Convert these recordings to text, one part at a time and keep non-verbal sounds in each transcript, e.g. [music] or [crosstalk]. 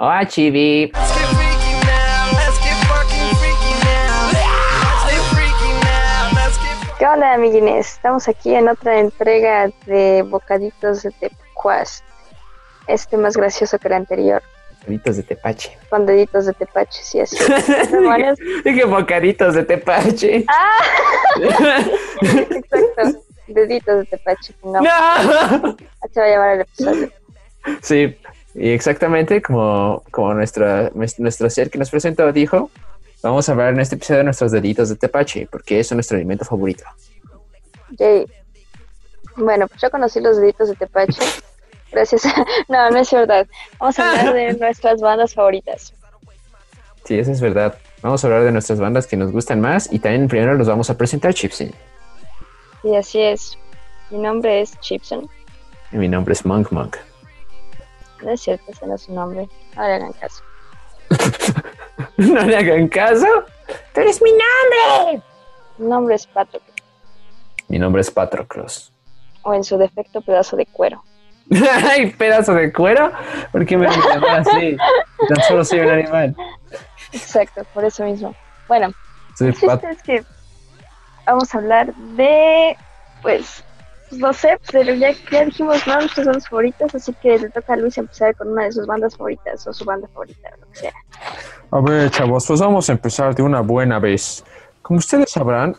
Hola, Chibi. ¿Qué onda, amiguines? Estamos aquí en otra entrega de Bocaditos de Tepacuas. Este más gracioso que el anterior, Bocaditos de tepache. con deditos de tepache, sí, así. [laughs] Dije bocaditos de tepache. [laughs] ¡Ah! Exacto, deditos de tepache. No, ¡No! así va a llamar el episodio. Sí, y exactamente como, como nuestra, nuestro ser que nos presentó dijo, vamos a hablar en este episodio de nuestros deditos de tepache, porque es nuestro alimento favorito. Yay. Bueno, pues yo conocí los deditos de tepache. [laughs] Gracias. a- [laughs] No, no es verdad. Vamos a hablar de nuestras bandas favoritas. Sí, eso es verdad. Vamos a hablar de nuestras bandas que nos gustan más y también primero los vamos a presentar, Chipsy. Y así es. Mi nombre es Chipson. Y mi nombre es Monk Monk. No es cierto, ese no es su nombre. No le hagan caso. [laughs] ¿No le hagan caso? ¡Tú eres mi nombre! Mi nombre es Patrick. Mi nombre es Patroclos. O en su defecto, pedazo de cuero. [laughs] ¡Ay, pedazo de cuero! ¿Por qué me llaman así? Tan solo soy un animal. Exacto, por eso mismo. Bueno, Soy el es que vamos a hablar de, pues, no sé, pero ya, ya dijimos ¿no? nuestras bandas favoritas, así que le toca a Luis empezar con una de sus bandas favoritas o su banda favorita, o lo que sea. A ver, chavos, pues vamos a empezar de una buena vez. Como ustedes sabrán,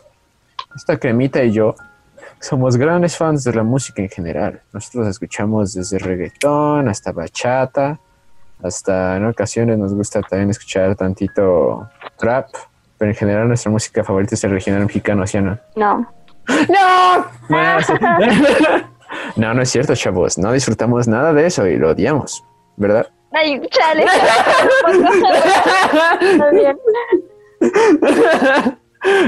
esta cremita y yo somos grandes fans de la música en general. Nosotros escuchamos desde reggaetón hasta bachata, hasta en ocasiones nos gusta también escuchar tantito trap, pero en general nuestra música favorita es el regional mexicano, ¿sí? No, ¡No! Bueno, sí. [laughs] no, no es cierto, chavos. No disfrutamos nada de eso y lo odiamos, ¿verdad? ay, chale. [laughs]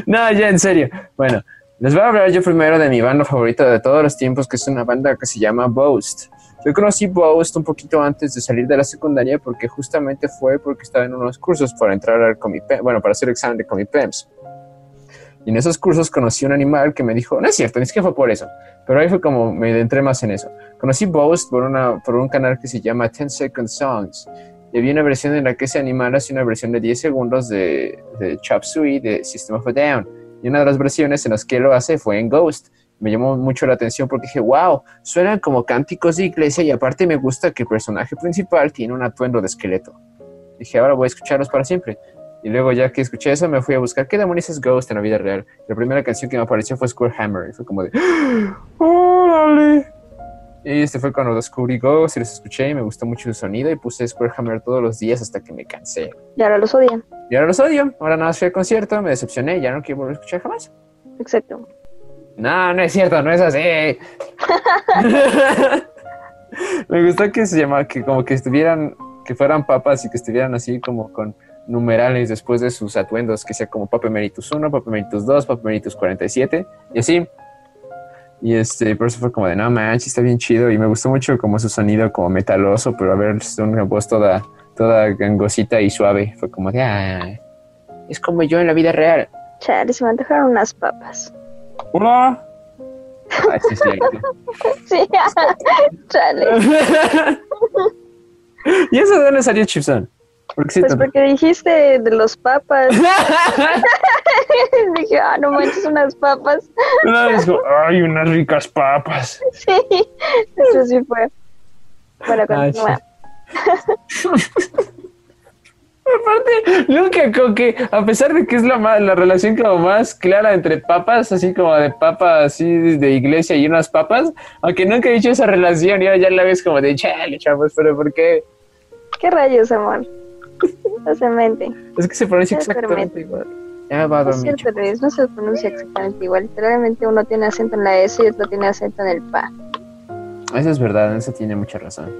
No, ya en serio. Bueno, les voy a hablar yo primero de mi banda favorita de todos los tiempos, que es una banda que se llama Boast. Yo conocí Boast un poquito antes de salir de la secundaria porque justamente fue porque estaba en unos cursos para entrar al Comipem, bueno, para hacer el examen de Comipems. Y en esos cursos conocí un animal que me dijo, no es cierto, ni siquiera fue por eso, pero ahí fue como me entré más en eso. Conocí Boast por, una, por un canal que se llama 10 Second Songs. Y había una versión en la que ese animal hace una versión de 10 segundos de, de Chop Suey de System of a Down. Y una de las versiones en las que lo hace fue en Ghost. Me llamó mucho la atención porque dije, wow, suenan como cánticos de iglesia y aparte me gusta que el personaje principal tiene un atuendo de esqueleto. Dije, ahora voy a escucharlos para siempre. Y luego ya que escuché eso me fui a buscar qué demonios es Ghost en la vida real. La primera canción que me apareció fue Square Hammer y fue como de, ¡Órale! Y este fue cuando descubrí Ghost y los escuché y me gustó mucho su sonido y puse Square Hammer todos los días hasta que me cansé. Y ahora los odian. Y ahora los odio. Ahora nada más fui al concierto, me decepcioné ya no quiero volver a escuchar jamás. Exacto. No, no es cierto, no es así. [laughs] [laughs] me gustó que se llamaba, que como que estuvieran, que fueran papas y que estuvieran así como con numerales después de sus atuendos, que sea como Papa Emeritus 1, Papa Emeritus 2, Papa Emeritus 47 y así. Y este, por eso fue como de, no manches, está bien chido y me gustó mucho como su sonido como metaloso, pero a ver, es una voz toda, toda gangosita y suave. Fue como de, ah, es como yo en la vida real. Chale, se me antojaron unas papas. Hola. Ah, sí, sí, [laughs] Sí, [laughs] chale. [laughs] ¿Y eso de dónde salió Chipson? ¿Por qué sí Pues porque dijiste de los papas. [laughs] [laughs] Dije, ah, no manches, unas papas. Una vez dijo, ay, unas ricas papas. [laughs] Sí, eso sí fue. Bueno, continúa. Aparte, nunca como que, a pesar de que es la, ma- la relación como más clara entre papas, así como de papas así de iglesia y unas papas, aunque nunca he dicho esa relación y ahora ya la ves como de chale, chavos, pero ¿por qué? ¿Qué rayos, amor? Es que se pronuncia exactamente igual. Ya No es cierto, Luis, no se pronuncia exactamente igual. Literalmente uno tiene acento en la S y otro tiene acento en el PA. Eso es verdad, eso tiene mucha razón.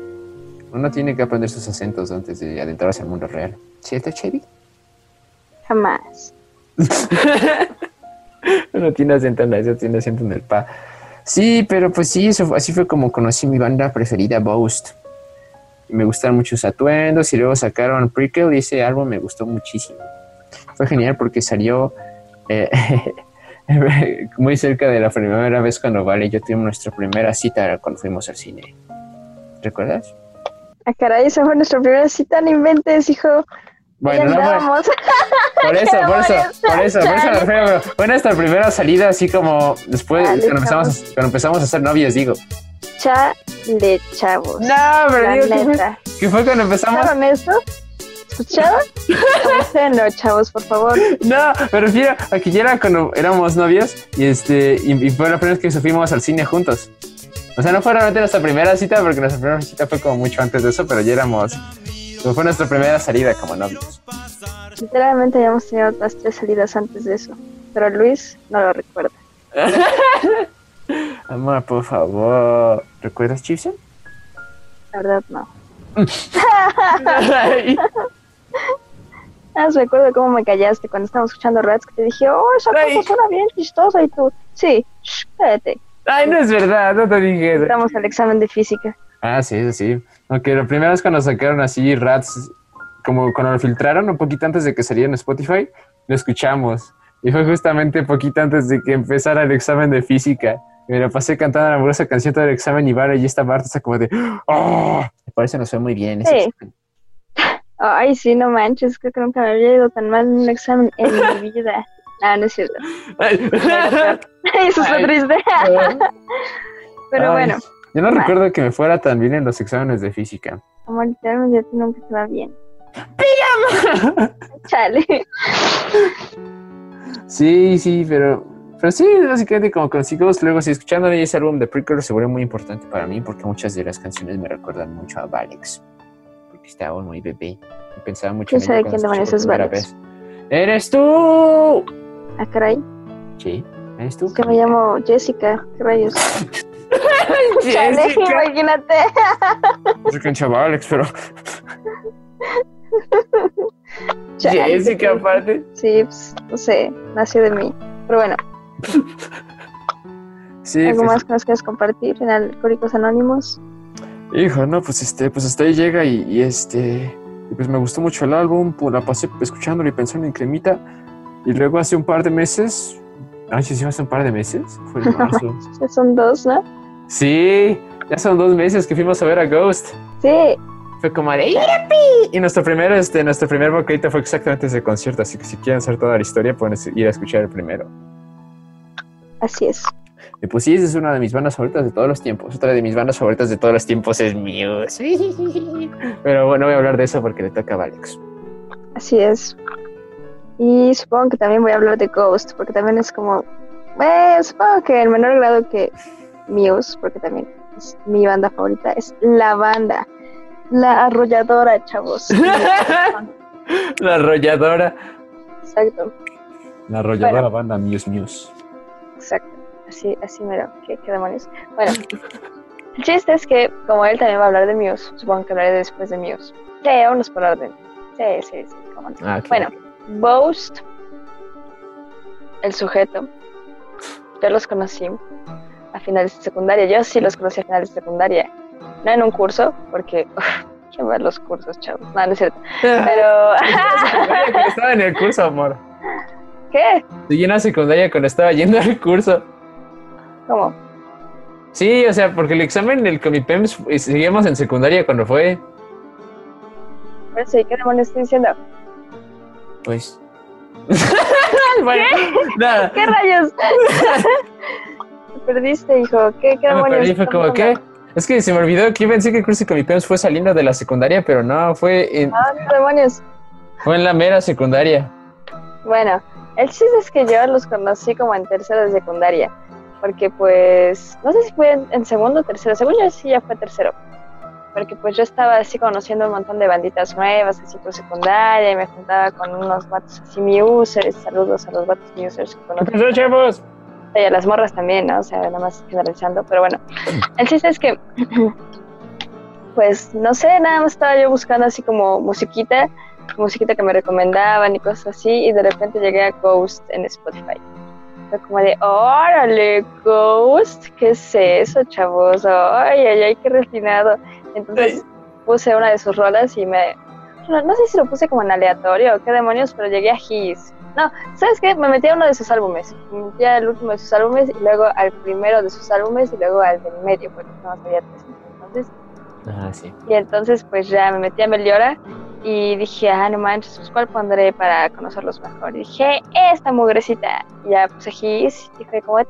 Uno tiene que aprender sus acentos antes de adentrarse al mundo real. ¿Cierto, Chevy? Jamás. [laughs] No tiene acento en la S, tiene acento en el pa. Sí, pero pues sí, eso, así fue como conocí mi banda preferida, Boast. Me gustaron mucho sus atuendos y luego sacaron Prickle y ese álbum me gustó muchísimo. Fue genial porque salió eh, [laughs] muy cerca de la primera vez cuando Vale y yo tuvimos nuestra primera cita cuando fuimos al cine. ¿Recuerdas? Ah, caray, esa fue nuestra primera cita, no inventes, hijo. Bueno, no por eso, por eso, por eso, por eso refiero, pero fue nuestra primera salida así como después, cuando empezamos, a- cuando empezamos a ser novios, digo. Chale, chavos. No, pero digo, ¿qué fue, qué fue cuando empezamos? ¿Escucharon esto? ¿Escucharon? Escúchenlo, chavos, por favor. No, me refiero a que ya era cuando éramos novios y este y, y fue la primera vez que fuimos al cine juntos. O sea, no fue realmente nuestra primera cita porque nuestra primera cita fue como mucho antes de eso, pero ya éramos. fue nuestra primera salida como novios. Literalmente habíamos tenido otras tres salidas antes de eso. Pero Luis no lo recuerda. [laughs] Amor, por favor. ¿Recuerdas, Chipson? La verdad, no. [laughs] Ah, recuerdo cómo me callaste cuando estábamos escuchando Rats, que te dije, oh, esa Ay. cosa suena bien chistosa. Y tú, sí, shh, espérate. Ay, no es verdad, no te dije. Estamos al examen de física. Ah, sí, sí, sí. Aunque lo primero es cuando sacaron así Rats, como cuando lo filtraron un poquito antes de que saliera en Spotify, lo escuchamos. Y fue justamente poquito antes de que empezara el examen de física. Me lo pasé cantando la amorosa canción todo el examen y Vara y esta parte está como de ¡Oh! Me parece nos fue muy bien. ese Sí. examen. Ay, sí, no manches, creo que nunca me había ido tan mal en un examen en mi [laughs] vida. No, no es cierto. Ay. Eso [laughs] está Ay. triste. [laughs] Pero Ay, bueno, Yo no Vale. recuerdo que me fuera tan bien en los exámenes de física. como literalmente a ti nunca te va bien. Chale. Sí, sí, pero, pero sí, básicamente como consigos, luego sí, escuchando ese álbum de Preacher se vuelve muy importante para mí porque muchas de las canciones me recuerdan mucho a Valex. Porque estaba muy bebé y pensaba mucho ¿Quién en ella quién es Valex? ¡Eres tú! Ah, caray. Sí, ¿eres tú? Es que me llamo Jessica. ¿Qué rayos? [laughs] [laughs] Jessica. imagínate. [laughs] Yo cancha Valex, pero Chale. Jessica aparte. Sí, pues, no sé, nació de mí. Pero bueno, Sí, ¿algo pues, más que nos quieras compartir en Alcohólicos Anónimos? Hijo, no, pues este, pues hasta ahí llega y, y, este, y pues me gustó mucho el álbum, pues la pasé escuchándolo y pensando en Cremita. Y luego hace un par de meses, ay, sí, sí, hace un par de meses, fue en marzo. [laughs] Ya son dos, ¿no? sí, ya son dos meses que fuimos a ver a Ghost. Sí, Fue como de. Y nuestro primer, este, nuestro primer vocalista fue exactamente ese concierto, así que si quieren saber toda la historia, pueden ir a escuchar el primero. Así es. Y pues sí, esa es una de mis bandas favoritas de todos los tiempos. Otra de mis bandas favoritas de todos los tiempos es Muse. [laughs] Pero bueno, no voy a hablar de eso porque le toca a Alex. Así es. Y supongo que también voy a hablar de Ghost, porque también es como, eh, supongo que en menor grado que Muse, porque también es mi banda favorita, es la banda, la arrolladora, chavos. [laughs] [laughs] La arrolladora. Exacto, La arrolladora Bueno. banda Muse Muse. Exacto. Así, así mero, qué, qué demonios. Bueno, el chiste es que, como él también va a hablar de Muse, supongo que hablaré después de Muse. Sí, vámonos por orden. Sí, sí, sí, cómo no. Ah. Bueno, Boast, el sujeto, yo los conocí a finales de secundaria. Yo sí los conocí a finales de secundaria. No en un curso, porque. uf, ¿Quién va a los cursos, chavos? No, no es cierto. [laughs] Pero. Estaba en el curso, amor. ¿Qué? Seguí en la secundaria cuando estaba yendo al curso. ¿Cómo? Sí, o sea, porque el examen del Comipems seguíamos en secundaria cuando fue. ¿y ¿qué demonios estoy diciendo? Pues. [laughs] bueno, nada. ¿Qué rayos? [laughs] Te perdiste, hijo. ¿Qué, qué Ya me demonios? perdí, fue como, ¿qué? Es que se me olvidó que pensé que el curso de Comipems fue saliendo de la secundaria, pero no, fue en, Ah, ¿qué demonios? fue en la mera secundaria. Bueno, el chiste es que yo los conocí como en tercero de secundaria. Porque pues, no sé si fue en, en segundo o tercero, según yo sí ya fue tercero. Porque pues yo estaba así conociendo un montón de banditas nuevas, así por secundaria, y me juntaba con unos vatos así musers, saludos a los vatos que ¿Qué conozco. pasó, chavos? Y a las morras también, ¿no? O sea, nada más generalizando, pero bueno. [clears throat] El chiste es que, [clears throat] pues, no sé, nada más estaba yo buscando así como musiquita, musiquita que me recomendaban y cosas así, y de repente llegué a Ghost en Spotify. Fue como de, órale, Ghost, ¿qué es eso, chavos? Ay, ay, ay, qué refinado. Entonces puse una de sus rolas y me... No, no sé si lo puse como en aleatorio o qué demonios, pero llegué a His. No, ¿sabes qué? Me metí a uno de sus álbumes. Me metí al último de sus álbumes y luego al primero de sus álbumes y luego al del medio, porque no había tres. Entonces, Ah, sí. Y entonces pues ya me metí a Meliora y dije, ah, no manches, pues cuál pondré para conocerlos mejor. Y dije, esta mugrecita. Y ya puse His y fue como... De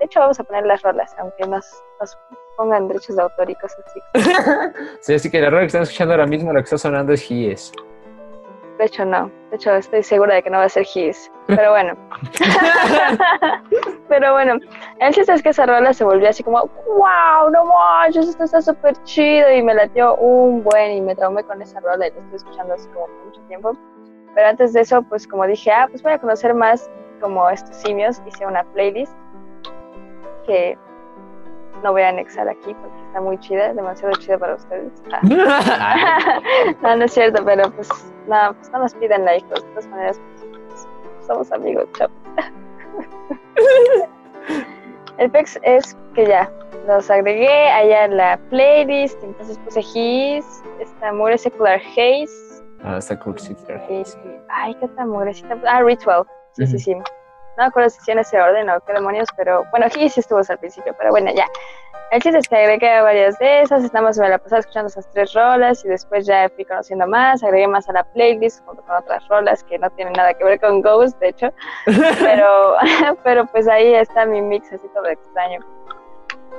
hecho vamos a poner las rolas, aunque nos, nos pongan derechos de autor y cosas así. [laughs] Sí, así que la rola que están escuchando ahora mismo, lo que está sonando es He Is. De hecho no, de hecho estoy segura de que no va a ser His. Pero bueno. [laughs] Pero bueno, el chiste es que esa rola se volvió así como, wow, no manches, esto está súper chido y me latió un buen y me traumé con esa rola y la estoy escuchando así como mucho tiempo. Pero antes de eso, pues como dije, ah, pues voy a conocer más como estos simios, hice una playlist que no voy a anexar aquí porque está muy chida, demasiado chida para ustedes. [laughs] Ah. [laughs] no, no es cierto, pero pues no, pues no nos piden like, de todas maneras, pues, somos amigos, chao. [laughs] El pex es que ya, los agregué allá en la playlist, entonces puse His, esta mugre secular haze, Ah, sí, claro. y, ay, qué otra mugrecita, ah, Ritual, sí, sí, sí. No me acuerdo si en ese orden o qué demonios, pero bueno, His sí estuvo al principio, pero bueno, ya. El chiste es que agregué varias de esas, estamos me la pasaba escuchando esas tres rolas y después ya fui conociendo más, agregué más a la playlist junto con otras rolas que no tienen nada que ver con Ghost, de hecho, [laughs] pero, [laughs] pero pues ahí está mi mix así todo extraño.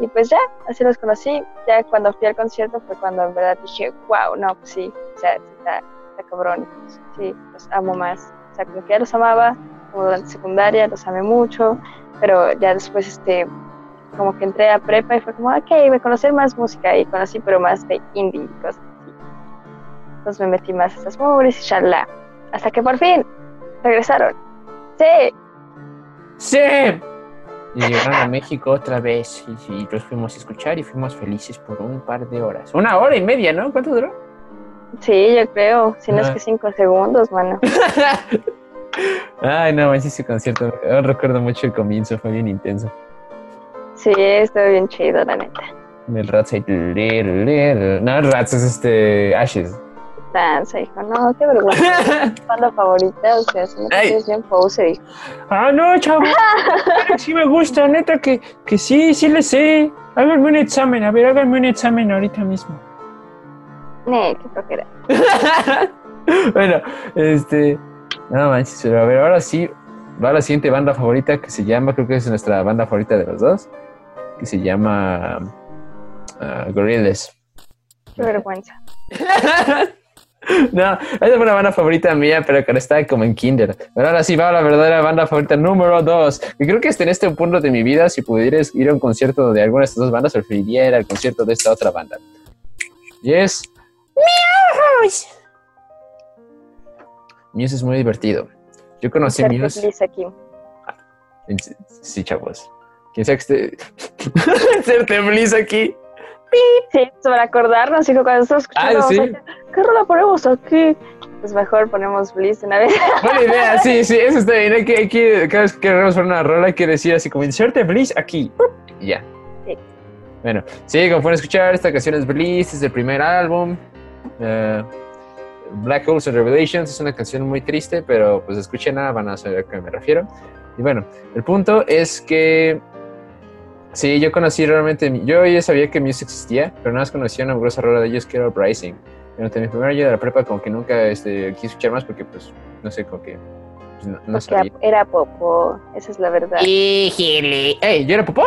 Y pues ya, así los conocí, ya cuando fui al concierto fue cuando en verdad dije, wow, no, pues sí, o sea, está, está cabrón, pues, sí, los amo más, o sea, como que ya los amaba, como durante secundaria, los amé mucho, pero ya después este como que entré a prepa y fue como, ok, voy a conocer más música y conocí pero más de indie y cosas así. Entonces me metí más a esas mugres y charla. Hasta que por fin regresaron. Sí, ¡Sí! Y llegaron a México otra vez y, y los fuimos a escuchar y fuimos felices por un par de horas. Una hora y media, ¿no? ¿Cuánto duró? sí, yo creo. Si no es Ah. que cinco segundos, mano. [laughs] Ay, no, manches, ese concierto. Yo recuerdo mucho el comienzo, fue bien intenso. Sí, estuvo bien chido, la neta. El Rats ahí. No, el Rats es este. Ashes. Danza, hijo. No, qué vergüenza. [laughs] Banda favorita, o sea, si me Ay. quieres bien poser, hijo. Ah, no, chavo. [laughs] Sí me gusta, neta, que, que sí, sí le sé. Háganme un examen, a ver, háganme un examen ahorita mismo. Nee, qué flojera. [laughs] bueno, este. No manches, pero a ver, ahora sí. Va la siguiente banda favorita que se llama, creo que es nuestra banda favorita de los dos. Que se llama. ah, Gorillaz. Qué vergüenza. [laughs] No, esa fue una banda favorita mía, pero que estaba como en kinder. Pero ahora sí va la verdadera banda favorita número dos. Y creo que hasta en este punto de mi vida, si pudieras ir a un concierto de alguna de estas dos bandas, preferiría ir al concierto de esta otra banda. Y es... Muse. Muse es muy divertido. Yo conocí Inserte Muse... aquí. Sí, chavos. Quien sea que esté... [laughs] Inserte Bliss aquí. Sí, para acordarnos, hijo, cuando estamos escuchando, Ah, sí. vamos a- ¿qué rola ponemos aquí? Pues mejor ponemos Bliss una vez. [laughs] Buena idea, sí, sí, eso está bien. Hay que, hay que- cada vez que queremos poner una rola, hay que decir así como inserte Bliss aquí. Y ya. Sí. Bueno, sí, como pueden escuchar, esta canción es Bliss, es el primer álbum. Eh, Black Holes and Revelations es una canción muy triste, pero pues escúchenla, van a saber a qué me refiero. Y bueno, el punto es que sí, yo conocí realmente, yo ya sabía que Muse existía, pero nada más conocía una grosa rola de ellos que era Uprising. Durante mi primer año de la prepa como que nunca este, quise escuchar más porque pues, no sé, como que pues, no, no sabía. era popo, esa es la verdad. ¡Híjole! ¡Ey! ¿Yo era popó?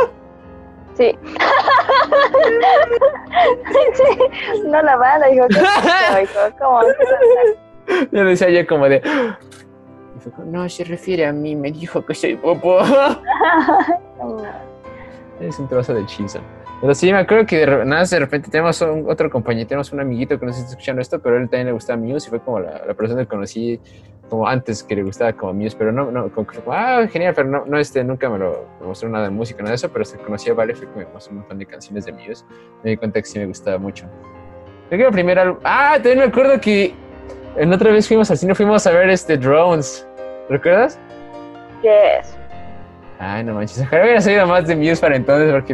[laughs] Sí. sí. No la banda, hijo. ¿qué pasó, hijo? ¿Cómo? Yo decía yo como de... No, se refiere a mí, me dijo que soy popó. [laughs] es un trozo de chizo. Pero sí, me acuerdo que de, nada, de repente tenemos un- otro compañero, tenemos un amiguito que no sé está escuchando esto, pero él también le gustaba Muse y fue como la, la persona que conocí como antes que le gustaba como Muse, pero no, no, como que fue como, ah, genial, pero no, no este, nunca me lo mostró nada de música, nada de eso, pero se conocía Vale, fue que me mostró un montón de canciones de Muse, me di cuenta que sí me gustaba mucho. Creo que el primer álbum, ah, también me acuerdo que en otra vez fuimos al cine, fuimos a ver este Drones, ¿recuerdas? Yes. Ay, no manches. Ojalá hubiera salido más de Muse para entonces porque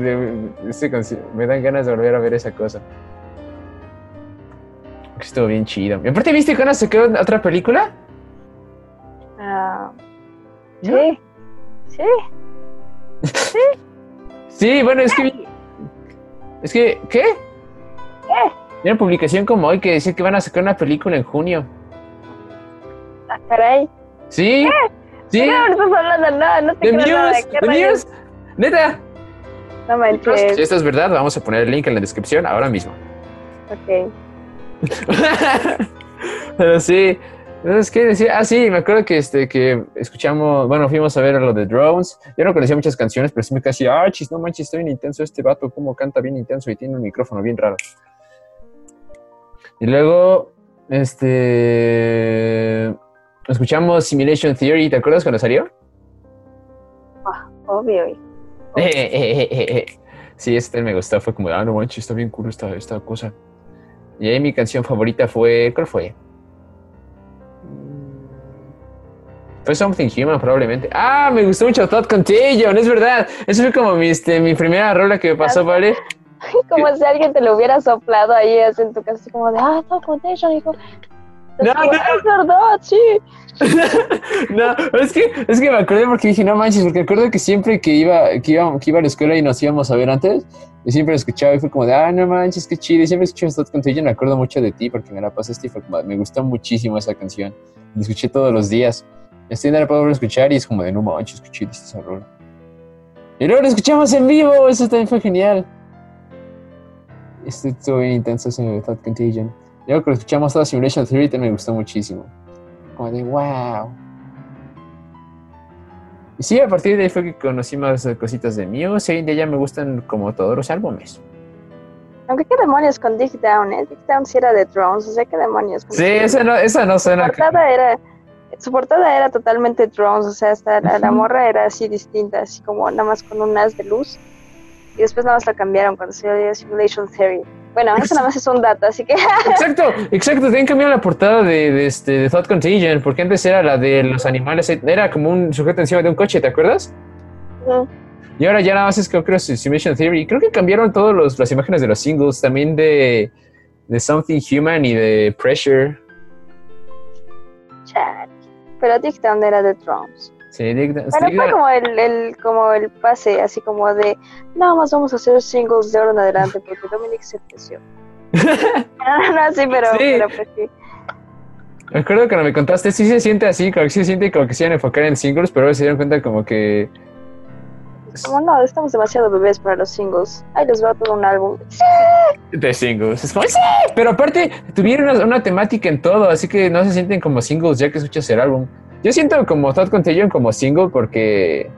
este me dan ganas de volver a ver esa cosa. Estuvo bien chido. Y aparte, ¿viste cuando se quedó otra película? Ah, ¿No? sí. Sí. Sí, [laughs] bueno, es que. Es que. ¿Qué? ¿Qué? Una publicación como hoy que decía que van a sacar una película en junio. Ah, caray. ¿Sí? ¿Sí? ¿Qué no estás hablando? No, no te ¿De creo nada. ¿Qué ¿De rayos? ¿Neta? No Si manches. esto es verdad, vamos a poner el link en la descripción ahora mismo. Ok. [laughs] Pero sí, es que decía, ah, sí, me acuerdo que este que escuchamos, bueno, fuimos a ver lo de Drones. Yo no conocía muchas canciones, pero sí me casi, ah, chis, no manches, está bien intenso este vato, cómo canta bien intenso y tiene un micrófono bien raro. Y luego, este, escuchamos Simulation Theory, ¿te acuerdas cuando salió? Obvio. [laughs] Eh, eh, eh. Sí, este me gustó, fue como, ah, no manches, está bien cool esta, esta cosa. Y ahí mi canción favorita fue, ¿cuál fue? Fue Something Human, probablemente. Ah, me gustó mucho Thought Contagion, es verdad. Eso fue como mi, este, mi primera rola que me pasó, ¿vale? [laughs] Como si alguien te lo hubiera soplado ahí así en tu casa, así como de, ah, no, contagion, hijo. No, no. Es verdad, sí. [laughs] No, es que, es que me acordé porque dije, no manches, porque recuerdo que siempre que iba, que iba, que iba a la escuela y nos íbamos a ver antes, y siempre lo escuchaba y fue como de, ah, no manches, qué chido. Y siempre escuché Thought Contagion, me acuerdo mucho de ti porque me la pasaste y fue como, me gustó muchísimo esa canción. La escuché todos los días. Estoy en la puedo escuchar y es como de, no manches, qué chido está esa rola. Y luego lo escuchamos en vivo, eso también fue genial. Este estuvo bien intenso ese Thought Contagion. Luego que lo escuchamos toda Simulation Theory también me gustó muchísimo. Como de wow. Y sí, a partir de ahí fue que conocí más cositas de Muse. Hoy en día ya me gustan como todos los álbumes. Aunque qué demonios con Dig Down, ¿eh? Dig Down sí era de Drones, o sea, qué demonios. con Sí, esa no, esa no Su suena. portada era, su portada era totalmente drones, o sea, hasta la, morra era así distinta, así como nada más con un haz de luz. Y después nada más la cambiaron cuando salió Simulation Theory. Bueno, eso nada más es un dato, así que [laughs] Exacto, exacto. Tienen cambiado la portada de, de, este, de Thought Contagion, porque antes era la de los animales. Era como un sujeto encima de un coche, ¿te acuerdas? mm, Y ahora ya nada más es que creo Simulation Theory. Creo que cambiaron todas las imágenes de los singles, también de, de Something Human y de Pressure. chale. Pero Down era de drones. Sí, Dig- fue como el, el, como el pase, así como de, nada más vamos a hacer singles de ahora en adelante, porque Dominic se ofreció. no, [laughs] no, sí, pero, Sí. pero pues sí. Me acuerdo cuando me contaste, sí se siente así, como que sí se siente como que se iban a enfocar en singles, pero ahora se dieron cuenta como que... Como no, estamos demasiado bebés para los singles. Ahí les va todo un álbum. De singles. Es como, ¡sí! Pero aparte, tuvieron una, una temática en todo, así que no se sienten como singles ya que escuchas el álbum. Yo siento como Thought Contagion como single porque...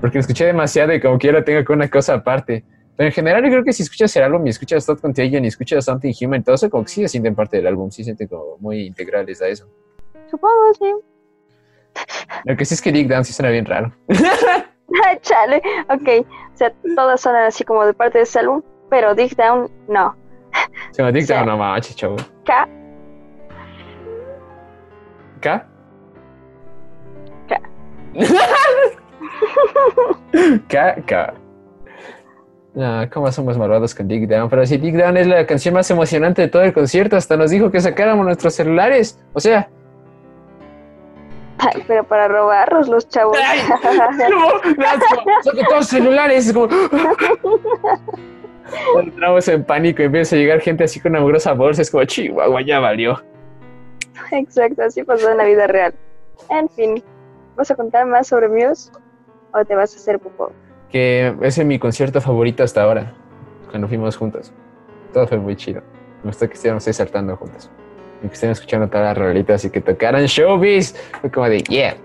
Porque lo escuché demasiado y como que ahora tengo que una cosa aparte. Pero en general yo creo que si escuchas el álbum y escuchas Thought Contagion y escuchas Something Human, todo eso como que sí se sienten parte del álbum, sí se sienten como muy integrales a eso. Supongo, sí. Lo que sí es que Dick Down sí suena bien raro. Ay, [laughs] Chale, ok. O sea, todas son así como de parte de ese álbum, pero Dig Down, no. Como Dick Sí. Down, no manches, chavo. K, ¿K? [laughs] No, cómo somos malvados con Dick Down. Pero si Dick Down es la canción más emocionante de todo el concierto, hasta nos dijo que sacáramos nuestros celulares. O sea, Ay, pero para robarlos los chavos. Ay. no, saca todos los celulares. Es como. [laughs] Entramos en pánico y empieza a llegar gente así con una grosa bolsa. Es como, chihuahua, ya valió. Exacto, así pasó en la vida real. En fin, ¿vas a contar más sobre Muse? ¿O te vas a hacer popó? Que ese es mi concierto favorito hasta ahora, cuando fuimos juntos. Todo fue muy chido. Me gustó que estuviéramos ahí saltando juntos. Y que estén escuchando todas las rolitas y que tocaran showbiz. Fue como de, yeah.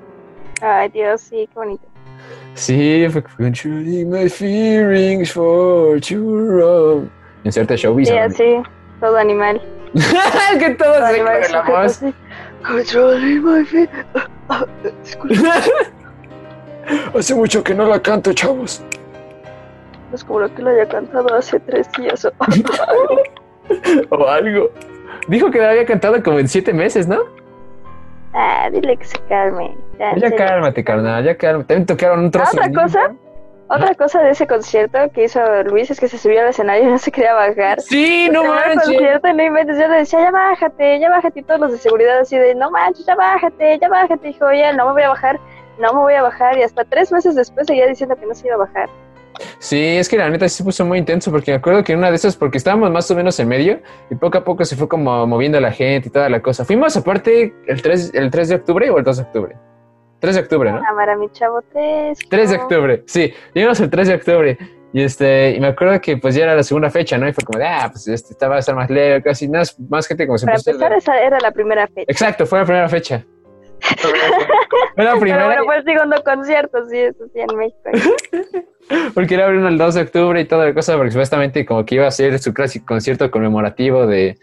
Ay, Dios, sí, qué bonito. Sí, fue controlling my feelings for too long. Inserta showbiz. Sí, así, todo animal. [laughs] que todo animal. Controlling my feet. Hace mucho que no la canto, chavos. Es como lo que lo haya cantado hace tres días. o- [laughs] O algo. Dijo que la había cantado como en siete meses, ¿no? Ah, dile que se calme. Ya, Ya cálmate, carnal, ya cálmate. También tocaron un trozo. ¿Otra cosa? Otra cosa de ese concierto que hizo Luis es que se subió al escenario y no se quería bajar. Sí, no manches. concierto y no inventes. Yo le decía, ya bájate, ya bájate. Y todos los de seguridad así de, no manches, ya bájate, ya bájate. Dijo, oye, no me voy a bajar, no me voy a bajar. Y hasta tres meses después seguía diciendo que no se iba a bajar. Sí, es que la neta sí se puso muy intenso porque me acuerdo que en una de esas, porque estábamos más o menos en medio y poco a poco se fue como moviendo la gente y toda la cosa. Fuimos aparte el 3, el 3 de octubre o el 2 de octubre. 3 de octubre, ¿no? Cámara, mi chavo, tres. 3 de octubre, sí, fuimos el 3 de octubre. Y este, y me acuerdo que pues ya era la segunda fecha, ¿no? Y fue como de, ah, pues este, estaba a estar más leve, casi nada, más gente como se Para empezar, esa era la primera fecha. Exacto, fue la primera fecha. [laughs] Fue la Pero primera, bueno, fue el segundo concierto, sí, eso sí, en México. [laughs] porque era uno el 2 de octubre y toda la cosa, porque supuestamente como que iba a ser su clásico concierto conmemorativo de,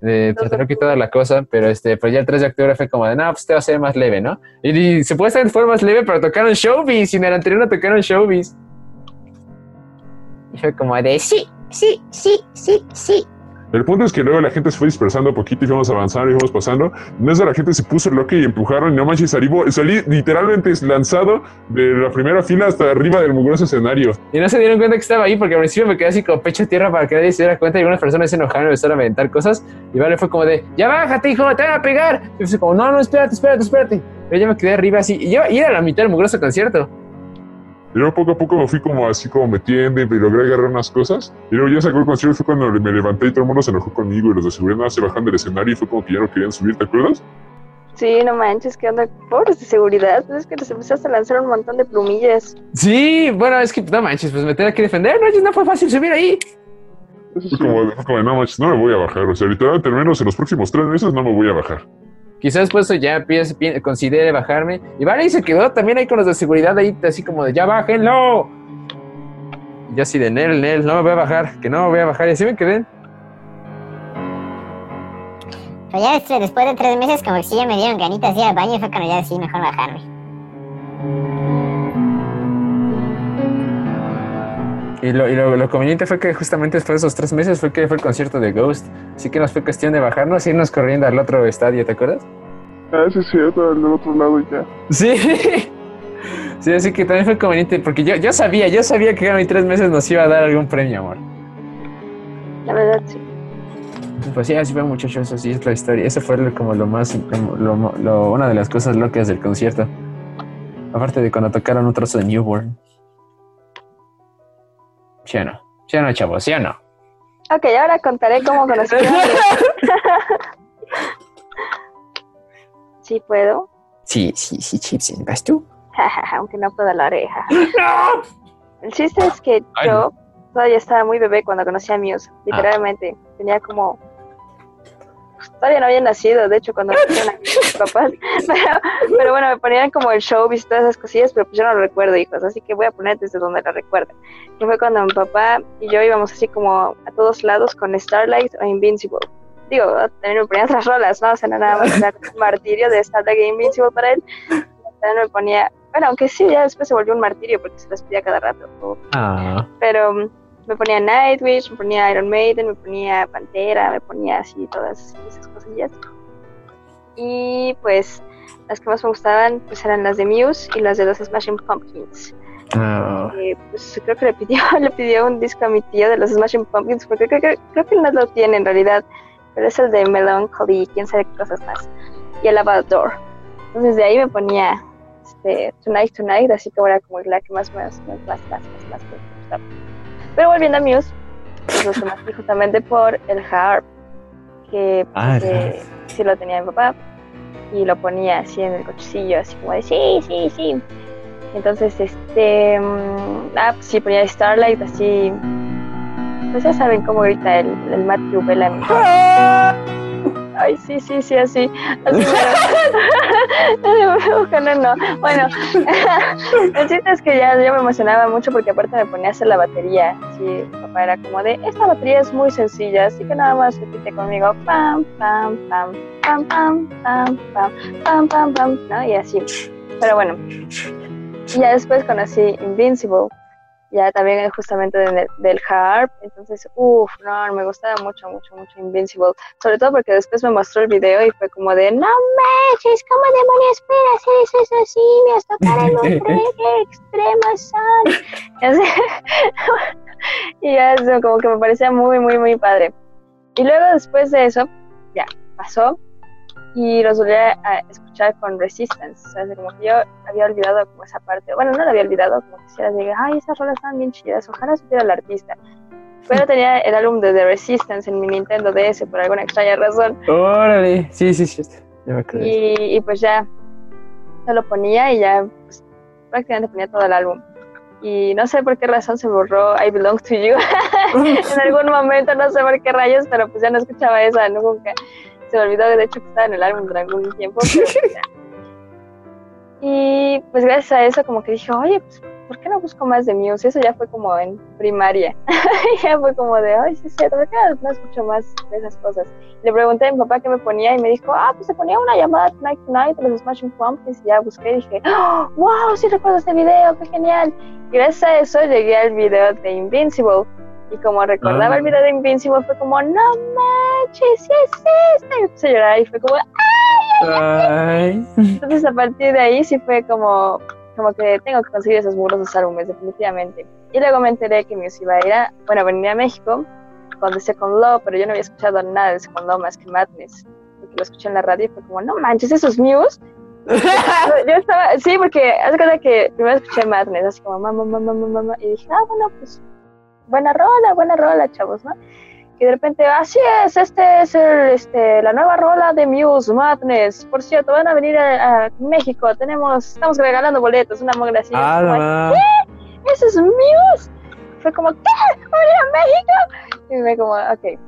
de Tlatelolco y toda la cosa, pero este, pues ya el 3 de octubre fue como de, no, pues te va a ser más leve, ¿no? Y, y supuestamente fue más leve, pero tocaron showbiz, y en el anterior no tocaron showbiz. Y fue como de, sí, sí, sí, sí, sí. El punto es que luego la gente se fue dispersando poquito y fuimos avanzando y fuimos pasando. En eso la gente se puso loca y empujaron y no manches, salí, literalmente lanzado de la primera fila hasta arriba del mugroso escenario. Y no se dieron cuenta que estaba ahí, porque al principio me quedé así con pecho a tierra para que nadie se diera cuenta y algunas personas se enojaron y empezaron a aventar cosas. Y vale, fue como de, ya bájate, hijo, te van a pegar. Y fue como, no, no, espérate, espérate, espérate. Pero yo me quedé arriba así, y, yo, y era la mitad del mugroso concierto. Y luego poco a poco me fui como así como metiendo y logré agarrar unas cosas. Y luego ya sacó el concierto fue cuando me levanté y todo el mundo se enojó conmigo y los de seguridad nada se bajan del escenario y fue como que ya no querían subir, ¿te acuerdas? Sí, no manches, ¿qué onda? Pobres de seguridad, es que les empezaste a lanzar un montón de plumillas. Sí, bueno, es que no manches, pues me tenía que defender. No, no fue fácil subir ahí. Fue como, fue como, no manches, no me voy a bajar. O sea, literalmente al menos en los próximos tres meses no me voy a bajar. Quizás después ya piense, pi- considere bajarme. Y vale, y se quedó también ahí con los de seguridad ahí, así como de ya bájenlo. Y yo así de Nel, Nel, no me voy a bajar, que no me voy a bajar. Y así me quedé. Pero ya después de tres meses, como que sí ya me dieron ganitas de ir al baño y fue cuando ya decidí mejor bajarme. Y lo, y lo, lo conveniente fue que justamente después de esos tres meses fue que fue el concierto de Ghost. Así que nos fue cuestión de bajarnos e irnos corriendo al otro estadio, ¿te acuerdas? Ah, sí, es cierto, al del otro lado y ya. Sí. [laughs] Sí, así que también fue conveniente porque yo, yo sabía, yo sabía que a mis tres meses nos iba a dar algún premio, amor. La verdad, sí. Pues sí, así fue muchachos, así es la historia. Eso fue como lo más, como lo- lo- una de las cosas locas del concierto. Aparte de cuando tocaron un trozo de Newborn. ¿Sí o no? ¿Sí o no, chavos? ¿Sí o no? Ok, ahora contaré cómo conocí a [laughs] [laughs] Sí puedo, Sí, sí, sí, Chips, ¿vas tú? [laughs] aunque no puedo la oreja. ¡No! El chiste es que Ay, yo todavía estaba muy bebé cuando conocí a Muse. Literalmente, tenía como... todavía no había nacido, de hecho, cuando nacieron mis [laughs] papás. Pero, pero bueno, me ponían como el show, y todas esas cosillas, pero pues yo no lo recuerdo, hijos. Así que voy a poner desde donde lo recuerdo. Y fue cuando mi papá y yo íbamos así como a todos lados con Starlight o Invincible. Digo, también me ponían otras rolas, ¿no? O sea, no nada más era un martirio de Starlight e Invincible para él. También me ponía... Bueno, aunque sí, ya después se volvió un martirio porque se las pedía cada rato. o- Ah, pero me ponía Nightwish, me ponía Iron Maiden, me ponía Pantera, me ponía así todas esas cosillas. Y pues las que más me gustaban pues eran las de Muse y las de los Smashing Pumpkins. ah. Eh, pues creo que le pidió, [laughs] le pidió un disco a mi tío de los Smashing Pumpkins porque creo, que creo que no lo tiene en realidad, pero es el de Melancholy y quién sabe qué cosas más. Y el About Door. Entonces de ahí me ponía este, Tonight Tonight, así que era como la que más más más más más, más, más me gustaba. Pero volviendo a Muse, pues lo conocí justamente por el harp, que Ah, sí lo tenía mi papá y lo ponía así en el cochecillo, así como de sí, sí, sí. Entonces, este, mm, ah, pues sí, ponía Starlight así, pues ya saben cómo grita el, el Matthew Bellamy. Ay, sí, sí, sí, así. así pero- [laughs] no. Bueno, [laughs] el chiste es que ya yo me emocionaba mucho porque aparte me ponía a hacer la batería. Sí, papá era como de, esta batería es muy sencilla, así que nada más repite conmigo, pam, pam, pam, pam, pam, pam, pam, pam, pam, pam, ¿no? Y así. Pero bueno, ya después conocí Invincible, ya también justamente de- del harp, entonces, uff, no, me gustaba mucho, mucho, mucho Invincible, sobre todo porque después me mostró el video y fue como de, no manches, ¿cómo demonios puede hacer eso, eso así? Me has tocado en un [laughs] tren, qué extremas son. [laughs] Y así- [laughs] y ya eso como que me parecía muy, muy, muy padre. Y luego después de eso, ya, pasó, y los volví a escuchar con Resistance. O sea, como que yo había olvidado como esa parte. Bueno, no la había olvidado, como que si era de, ay, esas rolas están bien chidas, ojalá supiera el artista. Pero tenía el álbum de The Resistance en mi Nintendo DS por alguna extraña razón. Órale. Sí, sí, sí. Ya me. Y, y pues ya, se lo ponía y ya pues, prácticamente ponía todo el álbum. Y no sé por qué razón se borró I Belong to You [laughs] en [laughs] algún momento, no sé por qué rayos, pero pues ya no escuchaba esa, nunca. Se me olvidó de hecho que estaba en el álbum durante algún tiempo. pero. [laughs] Y pues gracias a eso como que dije, oye, pues ¿por qué no busco más de Muse? Eso ya fue como en primaria. [laughs] ya fue como de, ay, sí cierto, ¿por qué no escucho más de esas cosas? Le pregunté a mi papá qué me ponía y me dijo, ah, pues se ponía una llamada Tonight Tonight de los Smashing Pumpkins y ya busqué y dije, ¡Oh, wow, sí recuerdo este video, qué genial. Y gracias a eso llegué al video de Invincible. Y como recordaba Ah. el video de Invincible, fue como, no manches, sí es este. Y puse a llorar y fue como, Ay. entonces a partir de ahí sí fue como, como que tengo que conseguir esos murosos álbumes, definitivamente. Y luego me enteré que Muse iba a ir a, bueno, venía a México con The Second Law, pero yo no había escuchado nada de Second Law más que Madness. Porque lo escuché en la radio y fue como, no manches, esos Muse. [laughs] yo, estaba, sí, porque de cuenta que primero escuché Madness, así como mamá, mamá, mamá, mamá, y dije, ah, bueno, pues buena rola, buena rola, chavos, ¿no? Y de repente, así es, este es el, este, la nueva rola de Muse, Madness. Por cierto, van a venir a, a México, tenemos, estamos regalando boletos, una mongra así. Ah, no. ¡Eso es Muse! Fue como, ¿qué? ¿Va a México? Y me como, ok.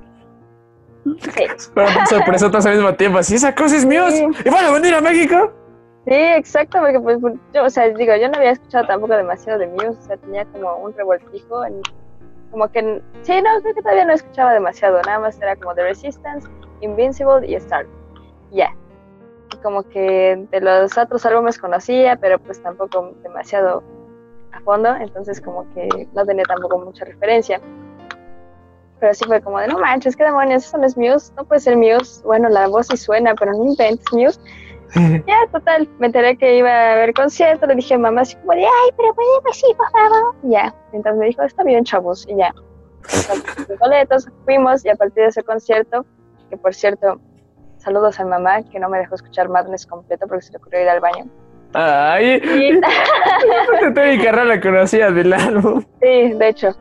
Sí, [laughs] sorpresa al mismo tiempo. Así esa cosa es Muse. ¿Y van a venir a México? sí, exacto, porque pues yo, o sea, digo, yo no había escuchado tampoco demasiado de Muse, o sea, tenía como un revoltijo en, como que, sí, no, creo que todavía no escuchaba demasiado, nada más era como The Resistance, Invincible y Star. Ya. Y como que de los otros álbumes conocía, pero pues tampoco demasiado a fondo, entonces como que no tenía tampoco mucha referencia. Pero sí fue como de, no manches, ¿qué demonios? Eso no es Muse, no puede ser Muse. Bueno, la voz sí suena, pero no inventes Muse. [laughs] Ya, total, me enteré que iba a haber concierto, le dije a mamá así como de, ay, pero podemos ir, por favor. Ya, entonces me dijo, está bien, chavos, y ya. Entonces, boletos, fuimos, y a partir de ese concierto, que por cierto, saludos a mamá, que no me dejó escuchar Madness completo porque se le ocurrió ir al baño. Ay. Y, Toda mi carrera la conocía del álbum. sí, de hecho.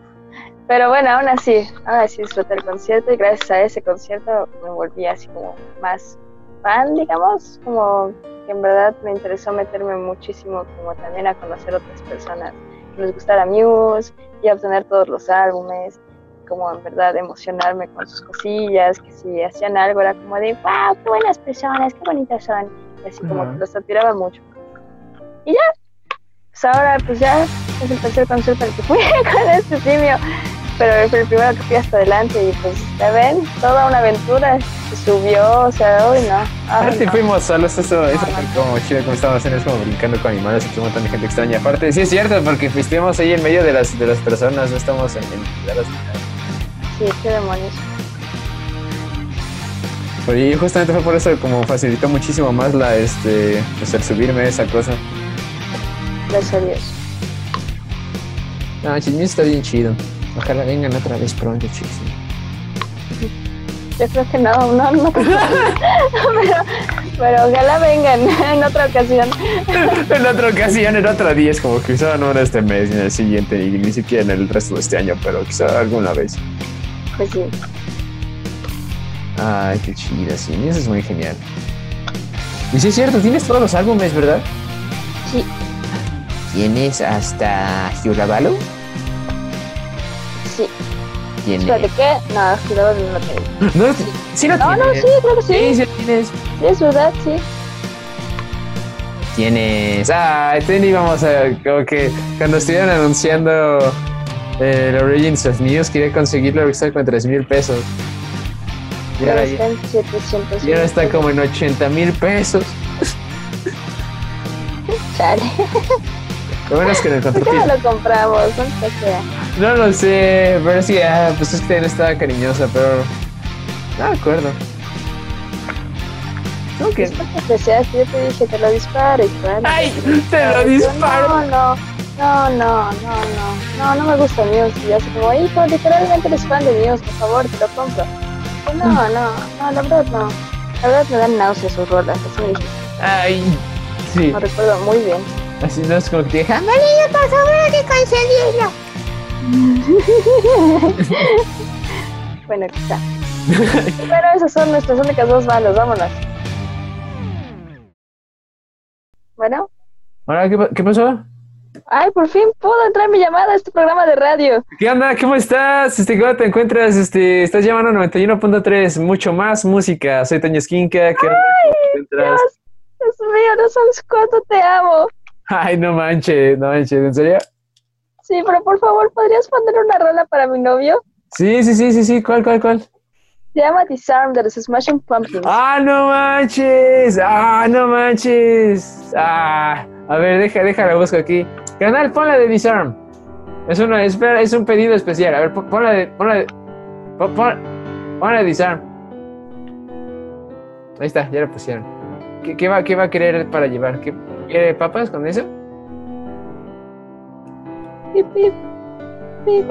Pero bueno, aún así, aún así disfruté el concierto y gracias a ese concierto me volví así como más fan, digamos, como que en verdad me interesó meterme muchísimo como también a conocer otras personas que les gustara Muse y a obtener todos los álbumes, como en verdad emocionarme con sus cosillas, que si hacían algo era como de, wow, qué buenas personas, qué bonitas son, y así como que los admiraba mucho. Y ya, pues ahora pues ya es el tercer concierto al que fui [laughs] con este simio, pero fue el primero que fui hasta adelante y pues ya ven, toda una aventura, se subió, o sea, uy no. Aparte no. fuimos solos, eso, eso fue como chido como estábamos haciendo, es como brincando con animales y un montón de gente extraña. Aparte, sí es cierto, porque pues, estuvimos ahí en medio de las, de las personas, no estamos en, en las- Sí, qué demonios. Y justamente fue por eso como facilitó muchísimo más la este pues el subirme a esa cosa. Gracias a Dios. No, Chismis está bien chido. Ojalá vengan otra vez pronto, chicos. Yo creo que no, no, no. [laughs] pero, pero ojalá vengan en otra ocasión. [laughs] en otra ocasión, en otro día, es como quizá no en este mes, ni en el siguiente, ni, ni siquiera en el resto de este año, pero quizá alguna vez. Pues sí. Ay, qué chido, sí, eso es muy genial. Y sí es cierto, tienes todos los álbumes, ¿verdad? Sí. ¿Tienes hasta Hyurabalo? Sí. ¿Tienes? Espérate, ¿qué? No, cuidado, no lo tengo. [laughs] No, sí lo No, no, tienes. sí, creo que Sí, sí. sí lo tienes. Sí, es verdad, sí. Tienes. Ah, ten íbamos a. Como que cuando estuvieron anunciando eh, el Origins of News, quería conseguirlo porque está con 3 mil pesos. Y ahora, está en 700. y ahora está como en 80 mil pesos. [laughs] Chale. Lo bueno es que en el ¿Por qué no lo compramos? ¿Dónde sea? No lo sé, pero sí, ah, pues es que también estaba cariñosa, pero. No me acuerdo. ¿Cómo que? Después que seas, yo te dije, te lo disparo, disparo. ¡Ay! ¡Te lo disparo! No, no, no, no, no, no, no, no me gusta Muse. Y así como, hijo, literalmente eres fan de Muse, por favor, te lo compro. Yo, no, no, no, la verdad no. La verdad me dan náuseas sus rolas, así me Ay, sí. lo recuerdo muy bien. Así no es como que te deja. [laughs] Bueno, quizá. Pero esas son nuestras únicas dos bandas, vámonos. Bueno, Hola, ¿qué, pa- qué pasó? ay, por fin pudo entrar mi llamada a este programa de radio. ¿Qué onda? ¿Cómo estás? Este, ¿Cómo te encuentras? Este, estás llamando a 91.3, mucho más música. Soy Toño Esquinca. ¿Qué te encuentras? Dios mío, no sabes cuánto te amo. Ay, no manches, no manches, ¿en serio? Sí, pero por favor, ¿podrías poner una rola para mi novio? Sí, sí, sí, sí, sí. ¿Cuál, cuál, cuál? Se llama Disarm de los Smashing Pumpkins. ¡Ah, no manches! ¡Ah, no manches! ¡Ah! A ver, deja, deja la busco aquí. Canal, pon la de Disarm. Es una, espera, es un pedido especial. A ver, pon, pon la de, pon la de, pon, pon- pon la de Disarm. Ahí está, ya la pusieron. ¿Qué, qué va, qué va a querer para llevar? ¿Qué, ¿Quiere papas con eso? Pip, pip, pip.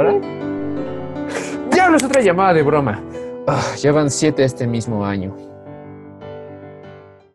¡Diablos! Otra llamada de broma. Ah, ya van siete este mismo año.